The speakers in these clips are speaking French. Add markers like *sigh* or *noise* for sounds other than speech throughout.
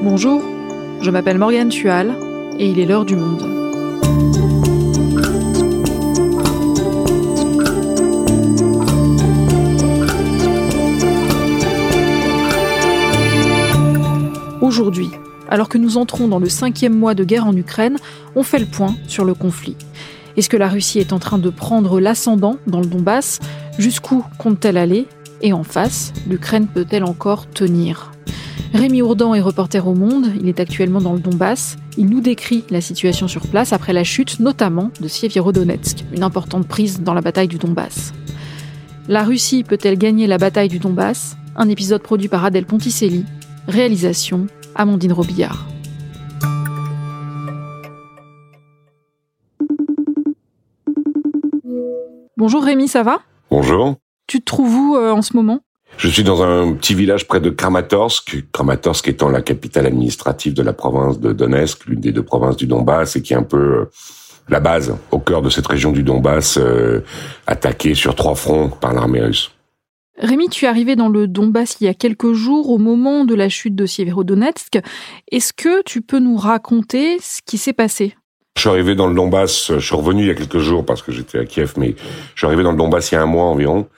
Bonjour, je m'appelle Morgane Tual et il est l'heure du monde. Aujourd'hui, alors que nous entrons dans le cinquième mois de guerre en Ukraine, on fait le point sur le conflit. Est-ce que la Russie est en train de prendre l'ascendant dans le Donbass? Jusqu'où compte-t-elle aller? Et en face, l'Ukraine peut-elle encore tenir? Rémi Ourdan est reporter au Monde, il est actuellement dans le Donbass. Il nous décrit la situation sur place après la chute notamment de Sievierodonetsk, une importante prise dans la bataille du Donbass. La Russie peut-elle gagner la bataille du Donbass? Un épisode produit par Adèle Ponticelli. Réalisation Amandine Robillard. Bonjour Rémi, ça va? Bonjour. Tu te trouves où euh, en ce moment? Je suis dans un petit village près de Kramatorsk, Kramatorsk étant la capitale administrative de la province de Donetsk, l'une des deux provinces du Donbass, et qui est un peu euh, la base au cœur de cette région du Donbass, euh, attaquée sur trois fronts par l'armée russe. Rémi, tu es arrivé dans le Donbass il y a quelques jours, au moment de la chute de Sieverodonetsk. Est-ce que tu peux nous raconter ce qui s'est passé? Je suis arrivé dans le Donbass, je suis revenu il y a quelques jours parce que j'étais à Kiev, mais je suis arrivé dans le Donbass il y a un mois environ.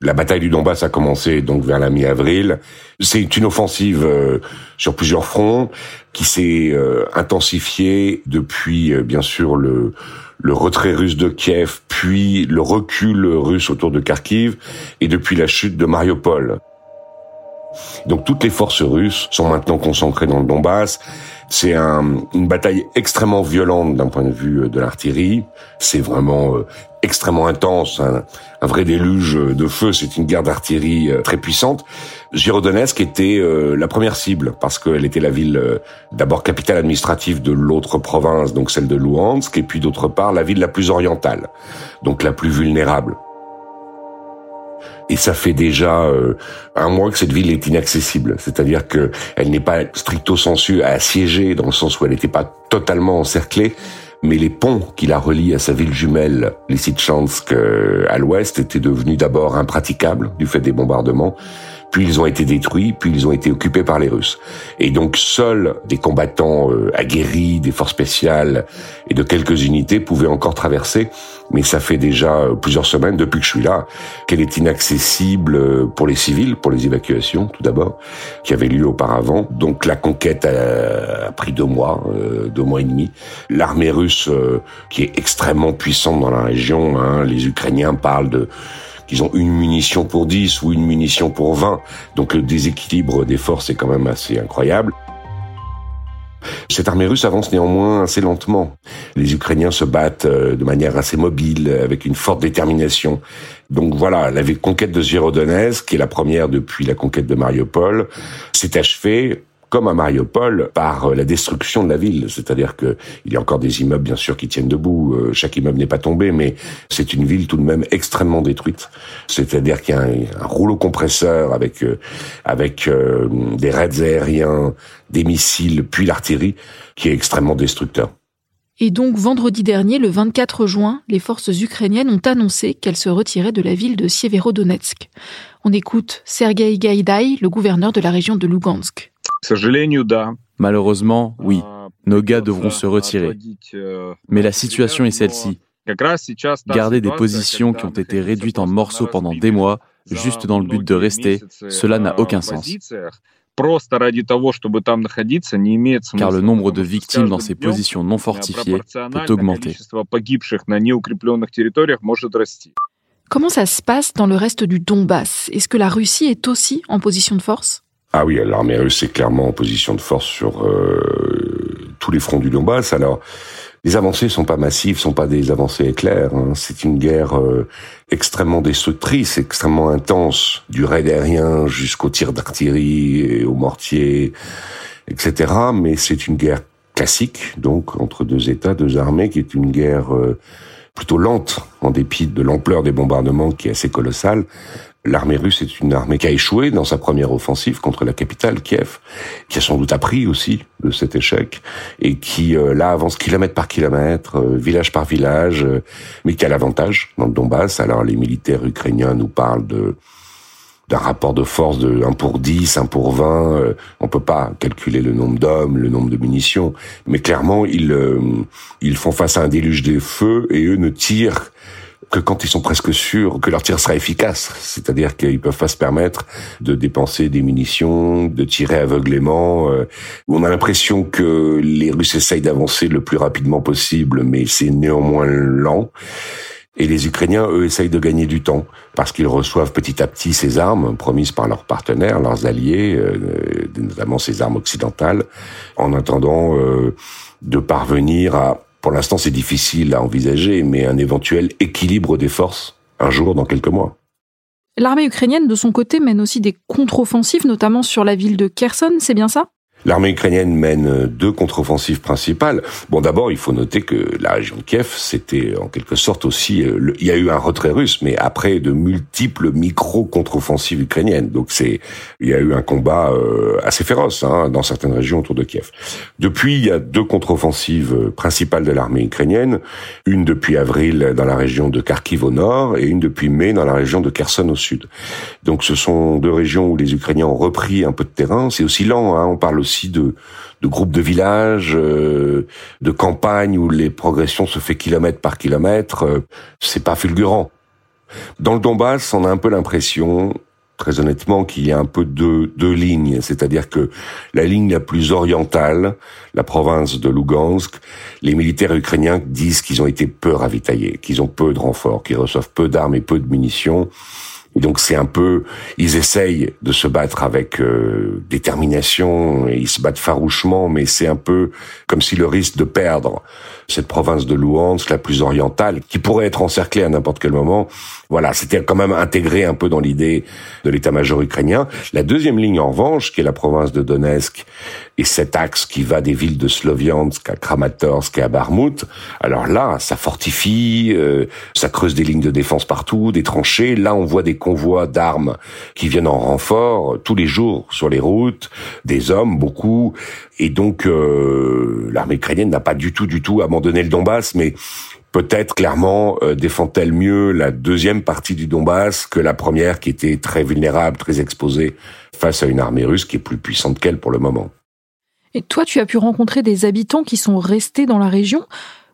La bataille du Donbass a commencé donc vers la mi-avril. C'est une offensive euh, sur plusieurs fronts qui s'est euh, intensifiée depuis euh, bien sûr le le retrait russe de Kiev, puis le recul russe autour de Kharkiv et depuis la chute de Mariupol. Donc toutes les forces russes sont maintenant concentrées dans le Donbass. C'est un, une bataille extrêmement violente d'un point de vue de l'artillerie. C'est vraiment extrêmement intense, un, vrai déluge de feu. C'est une guerre d'artillerie euh, très puissante. Girodonetsk était euh, la première cible parce qu'elle était la ville euh, d'abord capitale administrative de l'autre province, donc celle de Luhansk, et puis d'autre part la ville la plus orientale, donc la plus vulnérable. Et ça fait déjà un mois que cette ville est inaccessible, c'est-à-dire que elle n'est pas stricto sensu assiégée dans le sens où elle n'était pas totalement encerclée, mais les ponts qui la relient à sa ville jumelle, Lysychansk, euh, à l'ouest, étaient devenus d'abord impraticables du fait des bombardements, puis ils ont été détruits, puis ils ont été occupés par les Russes. Et donc seuls des combattants euh, aguerris, des forces spéciales et de quelques unités pouvaient encore traverser, mais ça fait déjà euh, plusieurs semaines depuis que je suis là qu'elle est inaccessible euh, pour les civils, pour les évacuations tout d'abord, qui avaient lieu auparavant. Donc la conquête a, pris deux mois, deux mois et demi. L'armée russe, qui est extrêmement puissante dans la région, hein, les Ukrainiens parlent de qu'ils ont une munition pour 10 ou une munition pour 20. Donc le déséquilibre des forces est quand même assez incroyable. Cette armée russe avance néanmoins assez lentement. Les Ukrainiens se battent euh, de manière assez mobile, avec une forte détermination. Donc voilà, la conquête de Zvirodonetsk, qui est la première depuis la conquête de Mariupol, s'est achevée comme à Mariupol, par euh, la destruction de la ville. C'est-à-dire que il y a encore des immeubles, bien sûr, qui tiennent debout. Euh, chaque immeuble n'est pas tombé, mais c'est une ville tout de même extrêmement détruite. C'est-à-dire qu'il y a un, rouleau compresseur avec euh, avec des raids aériens, des missiles, puis l'artillerie, qui est extrêmement destructeur. Et donc vendredi dernier, le 24 juin, les forces ukrainiennes ont annoncé qu'elles se retiraient de la ville de Sieverodonetsk. On écoute Sergei Gaïdaï, le gouverneur de la région de Lugansk. Malheureusement, oui, nos gars devront se retirer. Mais la situation est celle-ci. Garder des positions qui ont été réduites en morceaux pendant des mois, juste dans le but de rester, cela n'a aucun sens. Car le nombre de victimes dans ces positions non fortifiées peut augmenter. Comment ça se passe dans le reste du Donbass? Est-ce que la Russie est aussi en position de force? Ah oui, l'armée russe est clairement en position de force sur euh, tous les fronts du Donbass. Alors, les avancées sont pas massives, sont pas des avancées éclairs. Hein. C'est une guerre euh, extrêmement destructrice, extrêmement intense, du raid aérien jusqu'au tir d'artillerie et au mortier, etc. Mais c'est une guerre classique, donc entre deux États, deux armées, qui est une guerre euh, plutôt lente, en dépit de l'ampleur des bombardements qui est assez colossale. L'armée russe est une armée qui a échoué dans sa première offensive contre la capitale, Kiev, qui a sans doute appris aussi de cet échec, et qui, euh, là, avance kilomètre par kilomètre, euh, village par village, euh, mais qui a l'avantage dans le Donbass. Alors les militaires ukrainiens nous parlent de d'un rapport de force de 1 pour 10, 1 pour 20. Euh, on peut pas calculer le nombre d'hommes, le nombre de munitions, mais clairement ils ils font face à un déluge de feu et eux ne tirent que quand ils sont presque sûrs que leur tir sera efficace. C'est-à-dire qu'ils peuvent pas se permettre de dépenser des munitions, de tirer aveuglément. Euh. On a l'impression que les Russes essayent d'avancer le plus rapidement possible, mais c'est néanmoins lent. Et les Ukrainiens, eux, essayent de gagner du temps parce qu'ils reçoivent petit à petit ces armes promises par leurs partenaires, leurs alliés, euh, notamment ces armes occidentales, en attendant euh, de parvenir à, pour l'instant c'est difficile à envisager, mais un éventuel équilibre des forces un jour dans quelques mois. L'armée ukrainienne, de son côté, mène aussi des contre-offensives, notamment sur la ville de Kherson, c'est bien ça? L'armée ukrainienne mène deux contre-offensives principales. Bon, d'abord, il faut noter que la région de Kiev, c'était en quelque sorte aussi, euh, il y a eu un retrait russe, mais après de multiples micro-contre-offensives ukrainiennes. Donc c'est, il y a eu un combat euh, assez féroce hein, dans certaines régions autour de Kiev. Depuis, il y a deux contre-offensives principales de l'armée ukrainienne, une depuis avril dans la région de Kharkiv au nord et une depuis mai dans la région de Kherson au sud. Donc ce sont deux régions où les Ukrainiens ont repris un peu de terrain. C'est aussi lent, hein, on parle de, de groupes de villages, euh, de campagnes où les progressions se fait kilomètre par kilomètre. Euh, c'est pas fulgurant. Dans le Donbass, on a un peu l'impression, très honnêtement, qu'il y a un peu deux, deux lignes. C'est-à-dire que la ligne la plus orientale, la province de Lugansk, les militaires ukrainiens disent qu'ils ont été peu ravitaillés, qu'ils ont peu de renforts, qu'ils reçoivent peu d'armes et peu de munitions donc c'est un peu, ils essayent de se battre avec euh, détermination et ils se battent farouchement, mais c'est un peu comme si le risque de perdre cette province de Luhansk, la plus orientale, qui pourrait être encerclée à n'importe quel moment, voilà, c'était quand même intégré un peu dans l'idée de l'état-major ukrainien. La deuxième ligne, en revanche, qui est la province de Donetsk, et cet axe qui va des villes de Sloviansk à Kramatorsk et à Barmout, alors là, ça fortifie, euh, ça creuse des lignes de défense partout, des tranchées. Là, on voit des convois d'armes qui viennent en renfort tous les jours sur les routes, des hommes, beaucoup. Et donc, euh, l'armée ukrainienne n'a pas du tout, du tout abandonné le Donbass, mais peut-être clairement euh, défend-elle mieux la deuxième partie du Donbass que la première qui était très vulnérable, très exposée face à une armée russe qui est plus puissante qu'elle pour le moment. Et toi, tu as pu rencontrer des habitants qui sont restés dans la région.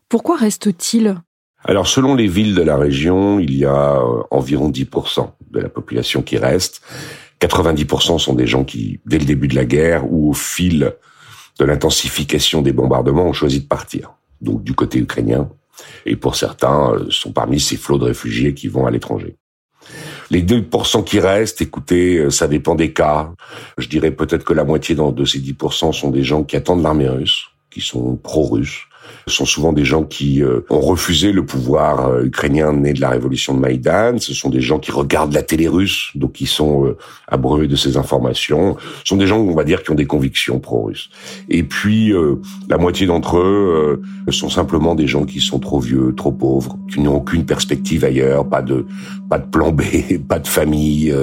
Pourquoi restent-ils alors selon les villes de la région, il y a euh, environ 10% de la population qui reste. 90% sont des gens qui, dès le début de la guerre ou au fil de l'intensification des bombardements, ont choisi de partir. Donc du côté ukrainien, et pour certains euh, sont parmi ces flots de réfugiés qui vont à l'étranger. Les 2% qui restent, écoutez, euh, ça dépend des cas. Je dirais peut-être que la moitié de ces 10% sont des gens qui attendent l'armée russe, qui sont pro-russes, ce sont souvent des gens qui euh, ont refusé le pouvoir euh, ukrainien né de la révolution de Maïdan. Ce sont des gens qui regardent la télé russe, donc qui sont euh, abreuvés de ces informations. Ce sont des gens, on va dire, qui ont des convictions pro-russes. Et puis, la moitié d'entre eux sont simplement des gens qui sont trop vieux, trop pauvres, qui n'ont aucune perspective ailleurs, pas de pas de plan B, *laughs* pas de famille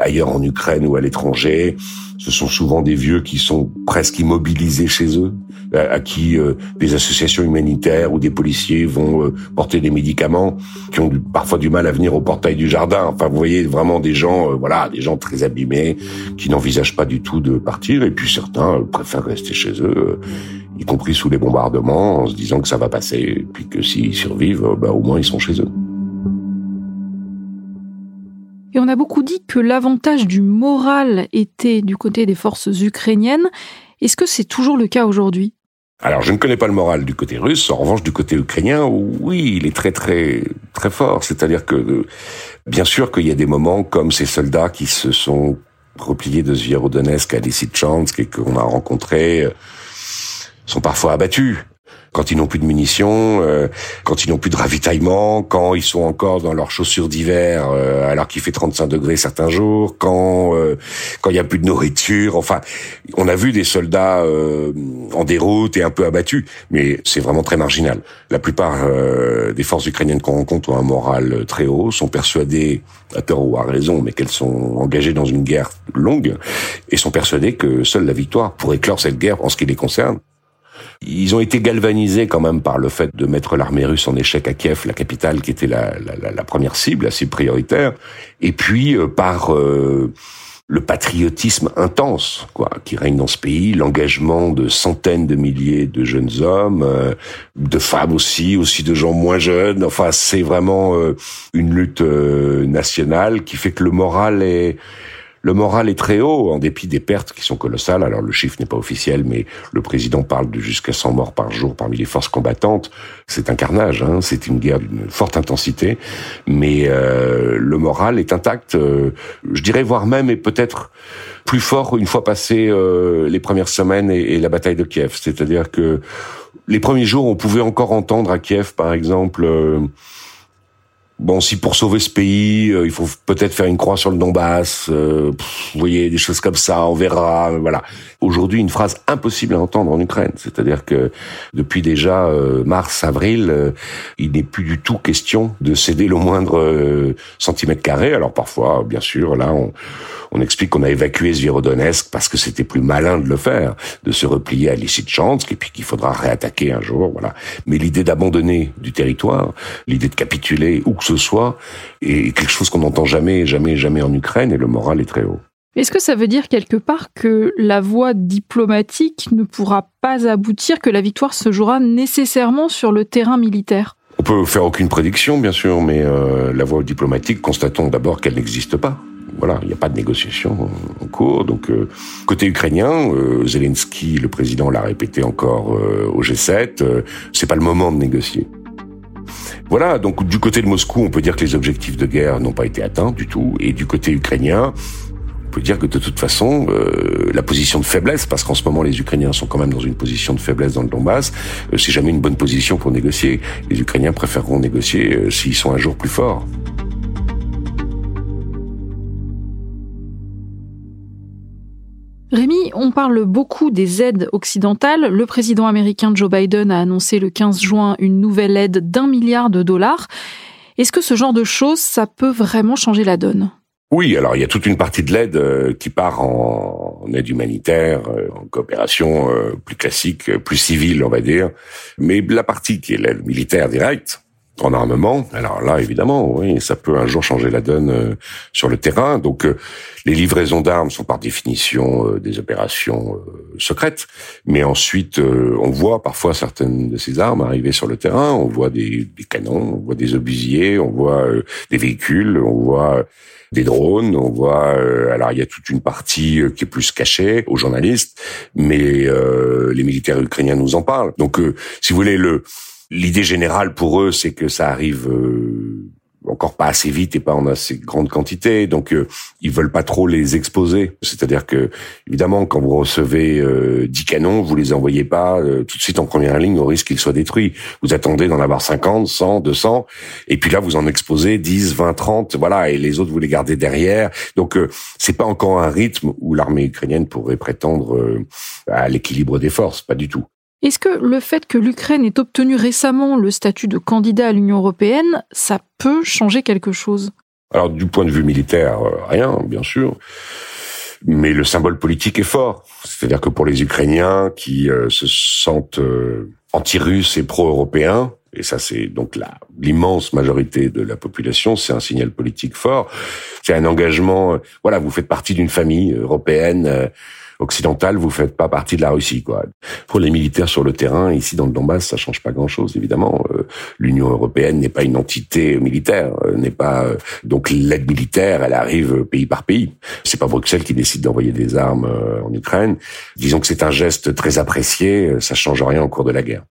ailleurs en Ukraine ou à l'étranger. Ce sont souvent des vieux qui sont presque immobilisés chez eux, à, qui euh, des associations humanitaires ou des policiers vont euh, porter des médicaments, qui ont parfois du mal à venir au portail du jardin. Enfin, vous voyez vraiment des gens, euh, voilà, des gens très abîmés, qui n'envisagent pas du tout de partir. Et puis certains préfèrent rester chez eux, y compris sous les bombardements, en se disant que ça va passer, et puis que s'ils survivent, bah, au moins ils sont chez eux. Et on a beaucoup dit que l'avantage du moral était du côté des forces ukrainiennes. Est-ce que c'est toujours le cas aujourd'hui? Alors, je ne connais pas le moral du côté russe. En revanche, du côté ukrainien, oui, il est très, très, très fort. C'est-à-dire que, bien sûr qu'il y a des moments comme ces soldats qui se sont repliés de Zvierodonetsk à Lysychansk et qu'on a rencontrés euh, sont parfois abattus quand ils n'ont plus de munitions, euh, quand ils n'ont plus de ravitaillement, quand ils sont encore dans leurs chaussures d'hiver euh, alors qu'il fait 35 degrés certains jours, quand euh, quand il y a plus de nourriture. Enfin, on a vu des soldats en déroute et un peu abattus, mais c'est vraiment très marginal. La plupart des forces ukrainiennes qu'on rencontre ont un moral très haut, sont persuadées, à tort ou à raison, mais qu'elles sont engagées dans une guerre longue et sont persuadées que seule la victoire pourrait clore cette guerre en ce qui les concerne Ils ont été galvanisés quand même par le fait de mettre l'armée russe en échec à Kiev, la capitale qui était la, la, la première cible, assez prioritaire, et puis euh, par euh, le patriotisme intense quoi qui règne dans ce pays, l'engagement de centaines de milliers de jeunes hommes, euh, de femmes aussi, aussi de gens moins jeunes. Enfin, c'est vraiment une lutte nationale qui fait que le moral est le moral est très haut, en dépit des pertes qui sont colossales. Alors le chiffre n'est pas officiel, mais le président parle de jusqu'à 100 morts par jour parmi les forces combattantes. C'est un carnage, hein. c'est une guerre d'une forte intensité, mais euh, le moral est intact. Euh, je dirais voire même et peut-être plus fort une fois passé euh, les premières semaines et, et, la bataille de Kiev. C'est-à-dire que les premiers jours, on pouvait encore entendre à Kiev, par exemple Bon, si pour sauver ce pays, euh, il faut peut-être faire une croix sur le Donbass, euh, vous voyez, des choses comme ça, on verra, voilà. Aujourd'hui, une phrase impossible à entendre en Ukraine, c'est-à-dire que depuis déjà euh, mars, avril, il n'est plus du tout question de céder le moindre centimètre carré. Alors parfois, bien sûr, là, on, on explique qu'on a évacué Zvirodonetsk parce que c'était plus malin de le faire, de se replier à Lysychansk et puis qu'il faudra réattaquer un jour, voilà. Mais l'idée d'abandonner du territoire, l'idée de capituler où que ce soit, est quelque chose qu'on n'entend jamais, jamais, jamais en Ukraine et le moral est très haut. Est-ce que ça veut dire quelque part que la voie diplomatique ne pourra pas aboutir, que la victoire se jouera nécessairement sur le terrain militaire? On peut faire aucune prédiction, bien sûr, mais euh, la voie diplomatique, constatons d'abord qu'elle n'existe pas. Voilà, il n'y a pas de négociation en cours. Donc, euh, côté ukrainien, euh, Zelensky, le président, l'a répété encore euh, au G7, euh, c'est pas le moment de négocier. Voilà, donc du côté de Moscou, on peut dire que les objectifs de guerre n'ont pas été atteints du tout, et du côté ukrainien, on peut dire que de toute façon, la position de faiblesse, parce qu'en ce moment les Ukrainiens sont quand même dans une position de faiblesse dans le Donbass, c'est jamais une bonne position pour négocier. Les Ukrainiens préféreront négocier s'ils sont un jour plus forts. Rémi, on parle beaucoup des aides occidentales. Le président américain Joe Biden a annoncé le 15 juin une nouvelle aide d'un milliard de dollars. Est-ce que ce genre de choses, ça peut vraiment changer la donne? Oui, alors il y a toute une partie de l'aide euh, qui part en, aide humanitaire, euh, en coopération euh, plus classique, plus civile, on va dire. Mais la partie qui est l'aide militaire directe, en armement. Alors là, évidemment, oui, ça peut un jour changer la donne euh, sur le terrain. Donc, euh, les livraisons d'armes sont par définition euh, des opérations secrètes. Mais ensuite, on voit parfois certaines de ces armes arriver sur le terrain. On voit des, des canons, on voit des obusiers, on voit des véhicules, on voit des drones, on voit. alors, il y a toute une partie qui est plus cachée aux journalistes, mais les militaires ukrainiens nous en parlent. Donc, si vous voulez, le L'idée générale pour eux, c'est que ça arrive euh, encore pas assez vite et pas en assez grande quantité, donc euh, ils veulent pas trop les exposer. C'est-à-dire que évidemment, quand vous recevez euh, 10 canons, vous les envoyez pas euh, tout de suite en première ligne au risque qu'ils soient détruits. Vous attendez d'en avoir 50, 100, 200, et puis là vous en exposez 10, 20, 30, voilà, et les autres vous les gardez derrière. Donc c'est pas encore un rythme où l'armée ukrainienne pourrait prétendre à l'équilibre des forces, pas du tout. Est-ce que le fait que l'Ukraine ait obtenu récemment le statut de candidat à l'Union européenne, ça peut changer quelque chose? Alors du point de vue militaire, euh, rien, bien sûr. Mais le symbole politique est fort. C'est-à-dire que pour les Ukrainiens qui euh, se sentent euh, anti-russes et pro-européens, et ça c'est donc l'immense majorité de la population, c'est un signal politique fort. C'est un engagement. voilà, vous faites partie d'une famille européenne occidentale, vous faites pas partie de la Russie, quoi. Pour les militaires sur le terrain, ici dans le Donbass, ça change pas grand-chose, évidemment. Euh, L'Union européenne n'est pas une entité militaire, euh, n'est pas euh, donc l'aide militaire, elle arrive pays par pays. C'est pas Bruxelles qui décide d'envoyer des armes en Ukraine. Disons que c'est un geste très apprécié, ça change rien au cours de la guerre.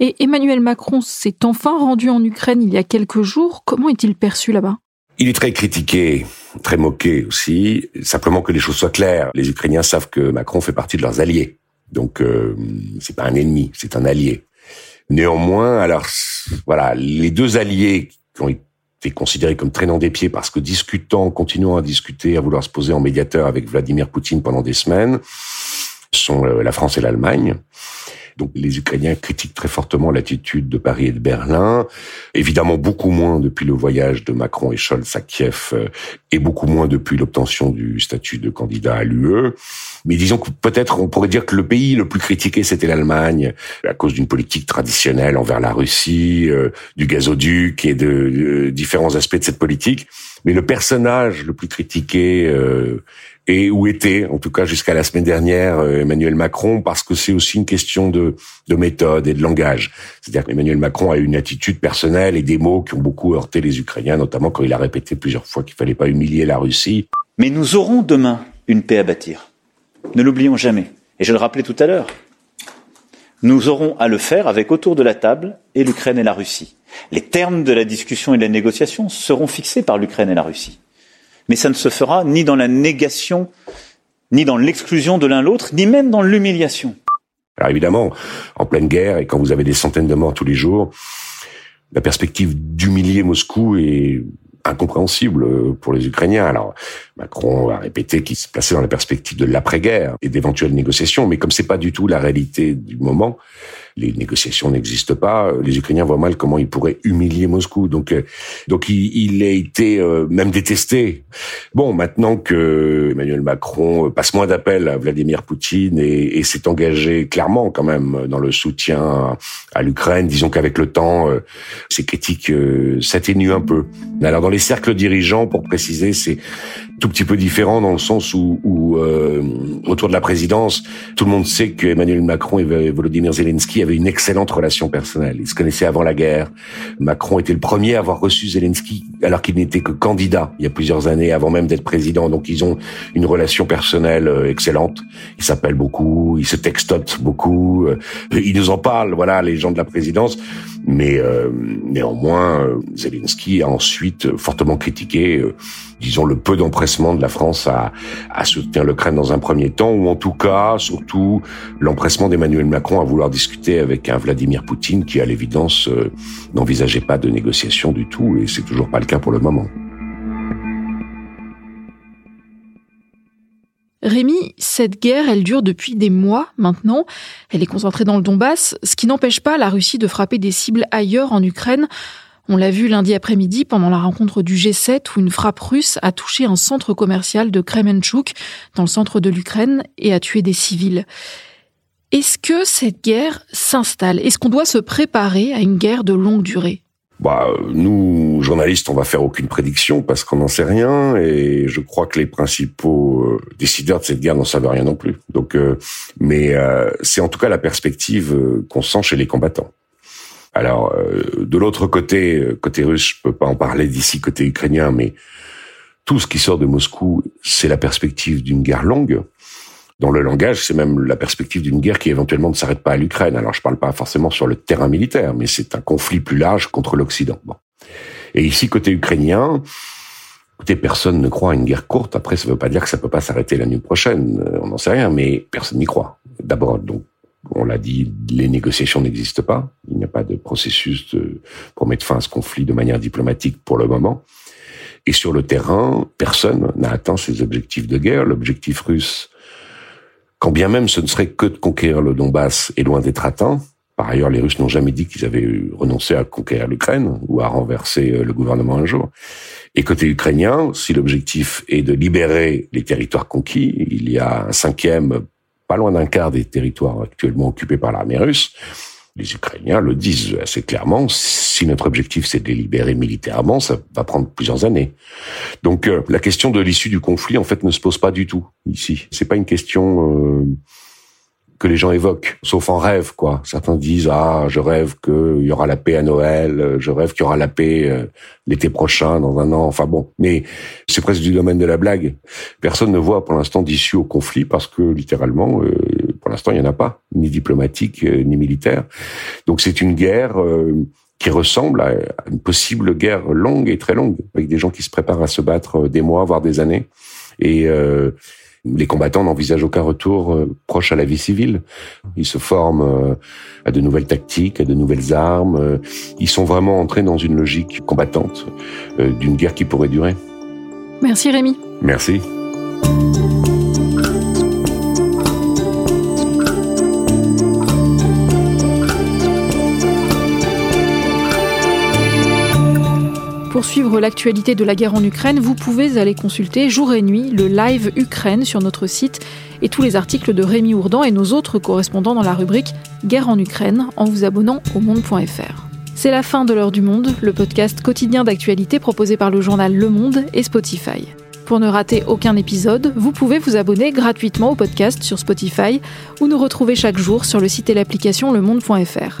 Et Emmanuel Macron s'est enfin rendu en Ukraine il y a quelques jours. Comment est-il perçu là-bas? Il est très critiqué, très moqué aussi. Simplement que les choses soient claires. Les Ukrainiens savent que Macron fait partie de leurs alliés. Donc euh, c'est pas un ennemi, c'est un allié. Néanmoins, alors voilà, les deux alliés qui ont été considérés comme traînant des pieds parce que discutant, continuant à discuter, à vouloir se poser en médiateur avec Vladimir Poutine pendant des semaines, sont euh, la France et l'Allemagne. Donc les Ukrainiens critiquent très fortement l'attitude de Paris et de Berlin. Évidemment beaucoup moins depuis le voyage de Macron et Scholz à Kiev euh, et beaucoup moins depuis l'obtention du statut de candidat à l'UE. Mais disons que peut-être on pourrait dire que le pays le plus critiqué c'était l'Allemagne à cause d'une politique traditionnelle envers la Russie, euh, du gazoduc et de, différents aspects de cette politique. Mais le personnage le plus critiqué euh, et où était, en tout cas jusqu'à la semaine dernière, euh, Emmanuel Macron, parce que c'est aussi une question de, de méthode et de langage. C'est-à-dire qu'Emmanuel Macron a une attitude personnelle et des mots qui ont beaucoup heurté les Ukrainiens, notamment quand il a répété plusieurs fois qu'il fallait pas humilier la Russie. Mais nous aurons demain une paix à bâtir. Ne l'oublions jamais. Et je le rappelais tout à l'heure. Nous aurons à le faire avec autour de la table et l'Ukraine et la Russie. Les termes de la discussion et de la négociation seront fixés par l'Ukraine et la Russie mais ça ne se fera ni dans la négation, ni dans l'exclusion de l'un l'autre, ni même dans l'humiliation. Alors évidemment, en pleine guerre et quand vous avez des centaines de morts tous les jours, la perspective d'humilier Moscou est incompréhensible pour les Ukrainiens. Alors Macron a répété qu'il se plaçait dans la perspective de l'après-guerre et d'éventuelles négociations, mais comme c'est pas du tout la réalité du moment, les négociations n'existent pas. Les Ukrainiens voient mal comment ils pourraient humilier Moscou. Donc, euh, donc il, il a été euh, même détesté. Bon, maintenant que Emmanuel Macron passe moins d'appels à Vladimir Poutine et, et s'est engagé clairement quand même dans le soutien à l'Ukraine, disons qu'avec le temps, euh, ces critiques s'atténuent un peu. Alors dans les cercles dirigeants, pour préciser, c'est tout petit peu différent dans le sens où, où euh, autour de la présidence, tout le monde sait que Emmanuel Macron et Volodymyr Zelensky avaient une excellente relation personnelle. Ils se connaissaient avant la guerre. Macron était le premier à avoir reçu Zelensky alors qu'il n'était que candidat il y a plusieurs années avant même d'être président. Donc ils ont une relation personnelle euh, excellente. Ils s'appellent beaucoup, ils se textotent beaucoup. Euh, ils nous en parlent, voilà, les gens de la présidence. Mais euh, néanmoins, Zelensky a ensuite fortement critiqué disons, le peu d'empressement de la France à, soutenir l'Ukraine dans un premier temps, ou en tout cas, surtout, l'empressement d'Emmanuel Macron à vouloir discuter avec un Vladimir Poutine qui, à l'évidence, euh, n'envisageait pas de négociation du tout, et c'est toujours pas le cas pour le moment. Rémi, cette guerre, elle dure depuis des mois maintenant. Elle est concentrée dans le Donbass, ce qui n'empêche pas la Russie de frapper des cibles ailleurs en Ukraine. On l'a vu lundi après-midi pendant la rencontre du G7 où une frappe russe a touché un centre commercial de Kremenchuk dans le centre de l'Ukraine et a tué des civils. Est-ce que cette guerre s'installe? Est-ce qu'on doit se préparer à une guerre de longue durée? Bah, nous, journalistes, on va faire aucune prédiction parce qu'on n'en sait rien et je crois que les principaux euh, décideurs de cette guerre n'en savent rien non plus. Donc, euh, mais euh, c'est en tout cas la perspective qu'on sent chez les combattants. Alors, euh, de l'autre côté, euh, côté russe, je peux pas en parler d'ici côté ukrainien, mais tout ce qui sort de Moscou, c'est la perspective d'une guerre longue. Dans le langage, c'est même la perspective d'une guerre qui éventuellement ne s'arrête pas à l'Ukraine. Alors, je parle pas forcément sur le terrain militaire, mais c'est un conflit plus large contre l'Occident. Bon. Et ici, côté ukrainien, écoutez, personne ne croit à une guerre courte. Après, ça veut pas dire que ça peut pas s'arrêter l'année prochaine. Euh, on n'en sait rien, mais personne n'y croit. D'abord, donc, on l'a dit, les négociations n'existent pas. Il n'y a pas de processus pour mettre fin à ce conflit de manière diplomatique pour le moment. Et sur le terrain, personne n'a atteint ses objectifs de guerre. L'objectif russe, quand bien même ce ne serait que de conquérir le Donbass, est loin d'être atteint. Par ailleurs, les Russes n'ont jamais dit qu'ils avaient renoncé à conquérir l'Ukraine ou à renverser euh, le gouvernement un jour. Et côté ukrainien, si l'objectif est de libérer les territoires conquis, il y a un cinquième pas loin d'un quart des territoires actuellement occupés par l'armée russe. Les Ukrainiens le disent assez clairement, si notre objectif c'est de les libérer militairement, ça va prendre plusieurs années. Donc euh, la question de l'issue du conflit en fait ne se pose pas du tout ici. C'est pas une question euh, que les gens évoquent, sauf en rêve, quoi. Certains disent ah, je rêve qu'il y aura la paix à Noël, je rêve qu'il y aura la paix euh, l'été prochain, dans un an. Enfin bon, mais c'est presque du domaine de la blague. Personne ne voit pour l'instant d'issue au conflit parce que littéralement, euh, pour l'instant, il y en a pas, ni diplomatique euh, ni militaire. Donc c'est une guerre qui ressemble à une possible guerre longue et très longue, avec des gens qui se préparent à se battre des mois, voire des années. Et les combattants n'envisagent aucun retour euh, proche à la vie civile. Ils se forment euh, à de nouvelles tactiques, à de nouvelles armes. Euh, ils sont vraiment entrés dans une logique combattante d'une guerre qui pourrait durer. Merci Rémi. Merci. Pour suivre l'actualité de la guerre en Ukraine, vous pouvez aller consulter jour et nuit le live Ukraine sur notre site et tous les articles de Rémi Ourdan et nos autres correspondants dans la rubrique Guerre en Ukraine en vous abonnant au monde.fr. C'est la fin de l'heure du monde, le podcast quotidien d'actualité proposé par le journal Le Monde et Spotify. Pour ne rater aucun épisode, vous pouvez vous abonner gratuitement au podcast sur Spotify ou nous retrouver chaque jour sur le site et l'application lemonde.fr.